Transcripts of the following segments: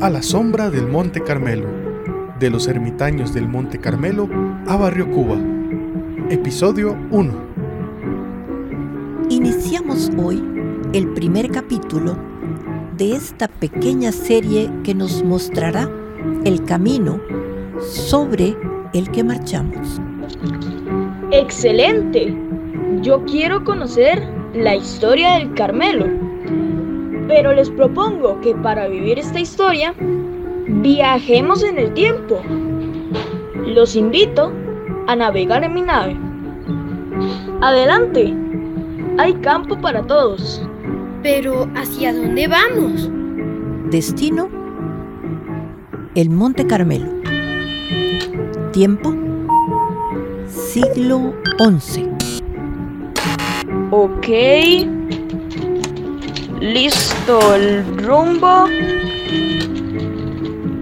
A la sombra del Monte Carmelo, de los ermitaños del Monte Carmelo a Barrio Cuba. Episodio 1. Iniciamos hoy el primer capítulo de esta pequeña serie que nos mostrará el camino sobre el que marchamos. ¡Excelente! Yo quiero conocer la historia del Carmelo. Pero les propongo que para vivir esta historia, viajemos en el tiempo. Los invito a navegar en mi nave. Adelante, hay campo para todos. Pero ¿hacia dónde vamos? Destino, el Monte Carmelo. Tiempo, siglo XI. Ok. Listo el rumbo.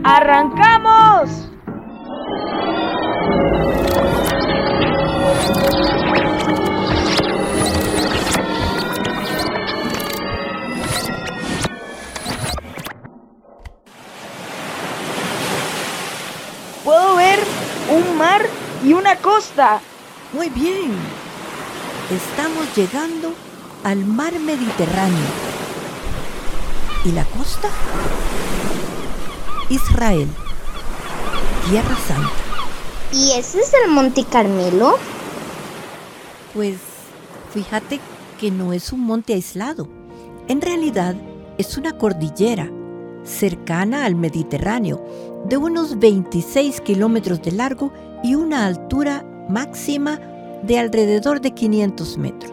¡Arrancamos! Puedo ver un mar y una costa. Muy bien. Estamos llegando al mar Mediterráneo. ¿Y la costa? Israel, Tierra Santa. ¿Y ese es el Monte Carmelo? Pues fíjate que no es un monte aislado. En realidad es una cordillera cercana al Mediterráneo, de unos 26 kilómetros de largo y una altura máxima de alrededor de 500 metros.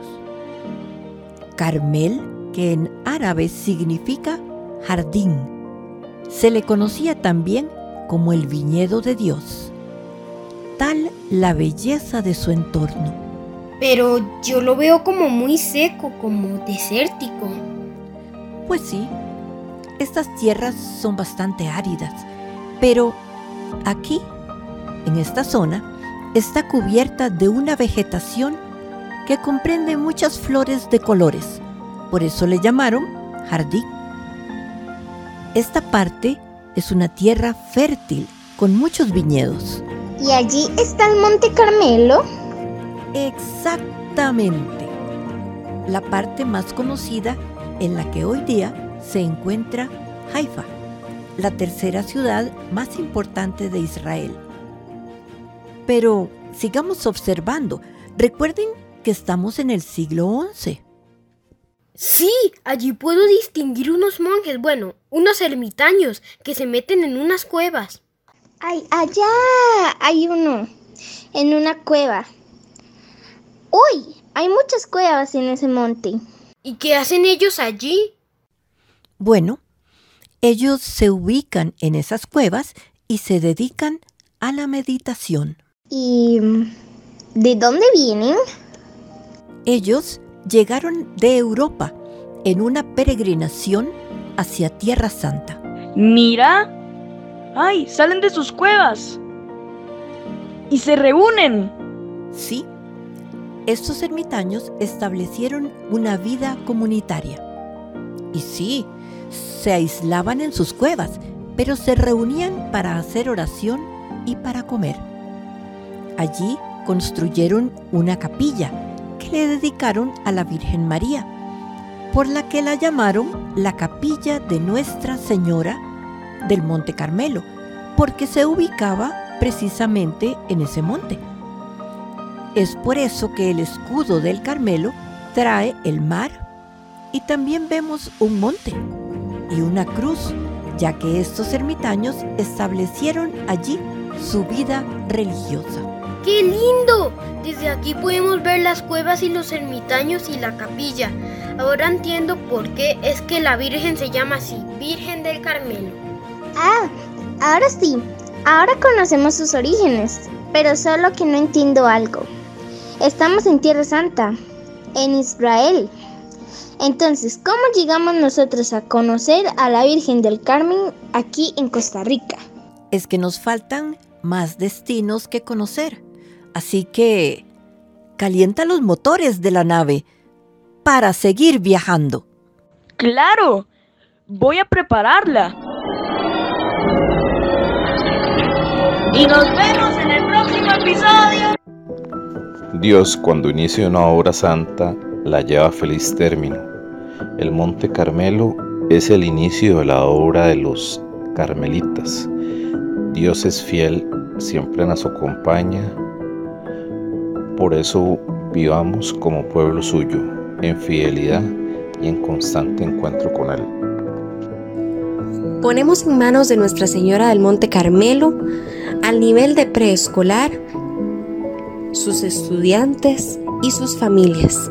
Carmel, que en árabe significa jardín, se le conocía también como el viñedo de Dios. Tal la belleza de su entorno. Pero yo lo veo como muy seco, como desértico. Pues sí, estas tierras son bastante áridas, pero aquí, en esta zona, está cubierta de una vegetación que comprende muchas flores de colores. Por eso le llamaron jardín. Esta parte es una tierra fértil con muchos viñedos. ¿Y allí está el Monte Carmelo? Exactamente. La parte más conocida en la que hoy día se encuentra Haifa, la tercera ciudad más importante de Israel. Pero sigamos observando. Recuerden que estamos en el siglo XI. Sí, allí puedo distinguir unos monjes, bueno, unos ermitaños que se meten en unas cuevas. Ay, allá hay uno, en una cueva. Uy, hay muchas cuevas en ese monte. ¿Y qué hacen ellos allí? Bueno, ellos se ubican en esas cuevas y se dedican a la meditación. ¿Y de dónde vienen? Ellos llegaron de Europa en una peregrinación hacia Tierra Santa. Mira. ¡Ay! Salen de sus cuevas. Y se reúnen. Sí, estos ermitaños establecieron una vida comunitaria. Y sí, se aislaban en sus cuevas, pero se reunían para hacer oración y para comer. Allí construyeron una capilla que le dedicaron a la Virgen María, por la que la llamaron la capilla de Nuestra Señora del Monte Carmelo, porque se ubicaba precisamente en ese monte. Es por eso que el escudo del Carmelo trae el mar y también vemos un monte y una cruz, ya que estos ermitaños establecieron allí su vida religiosa. ¡Qué lindo! Desde aquí podemos ver las cuevas y los ermitaños y la capilla. Ahora entiendo por qué es que la Virgen se llama así, Virgen del Carmelo. Ah, ahora sí. Ahora conocemos sus orígenes, pero solo que no entiendo algo. Estamos en Tierra Santa, en Israel. Entonces, ¿cómo llegamos nosotros a conocer a la Virgen del Carmen aquí en Costa Rica? Es que nos faltan más destinos que conocer. Así que calienta los motores de la nave para seguir viajando. Claro. Voy a prepararla. Y nos vemos en el próximo episodio. Dios cuando inicia una obra santa la lleva a feliz término. El Monte Carmelo es el inicio de la obra de los carmelitas. Dios es fiel, siempre nos acompaña. Por eso vivamos como pueblo suyo, en fidelidad y en constante encuentro con Él. Ponemos en manos de Nuestra Señora del Monte Carmelo, al nivel de preescolar, sus estudiantes y sus familias.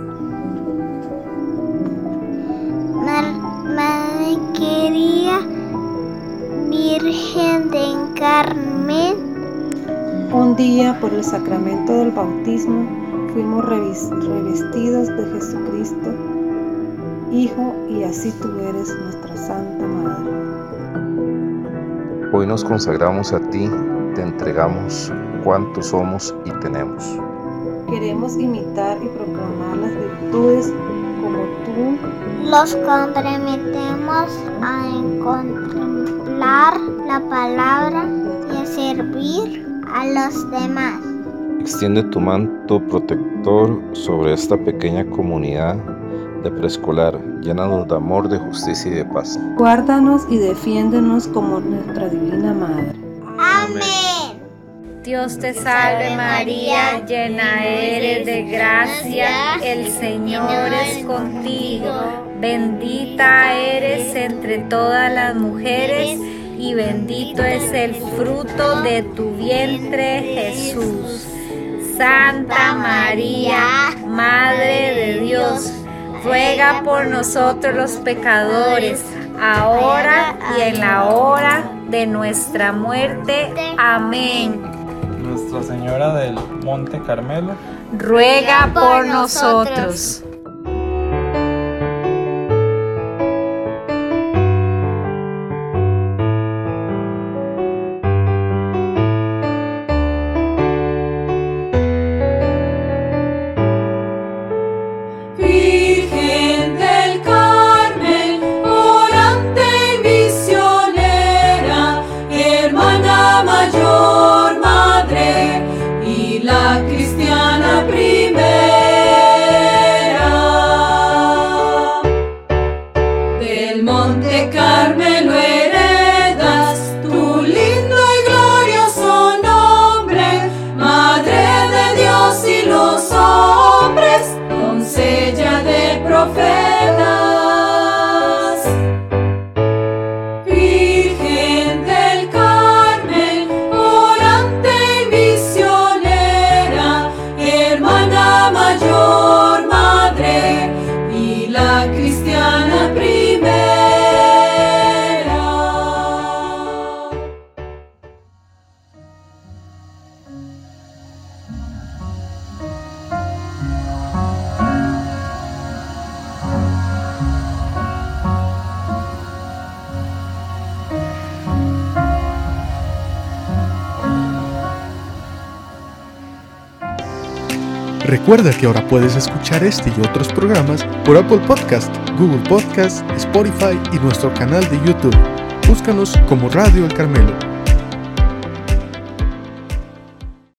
Un día por el sacramento del bautismo fuimos revestidos de Jesucristo, Hijo, y así tú eres nuestra Santa Madre. Hoy nos consagramos a ti, te entregamos cuanto somos y tenemos. Queremos imitar y proclamar las virtudes como tú. Los comprometemos a contemplar la palabra y a servir a los demás. Extiende tu manto protector sobre esta pequeña comunidad de preescolar, llénanos de amor, de justicia y de paz. Guárdanos y defiéndenos como nuestra divina Madre. Amén. Dios te salve María, llena eres de gracia, el Señor es contigo, bendita eres entre todas las mujeres y bendito es el fruto de tu vientre Jesús. Santa María, Madre de Dios, ruega por nosotros los pecadores, ahora y en la hora de nuestra muerte. Amén. Nuestra Señora del Monte Carmelo, ruega por nosotros. Recuerda que ahora puedes escuchar este y otros programas por Apple Podcast, Google Podcast, Spotify y nuestro canal de YouTube. Búscanos como Radio El Carmelo.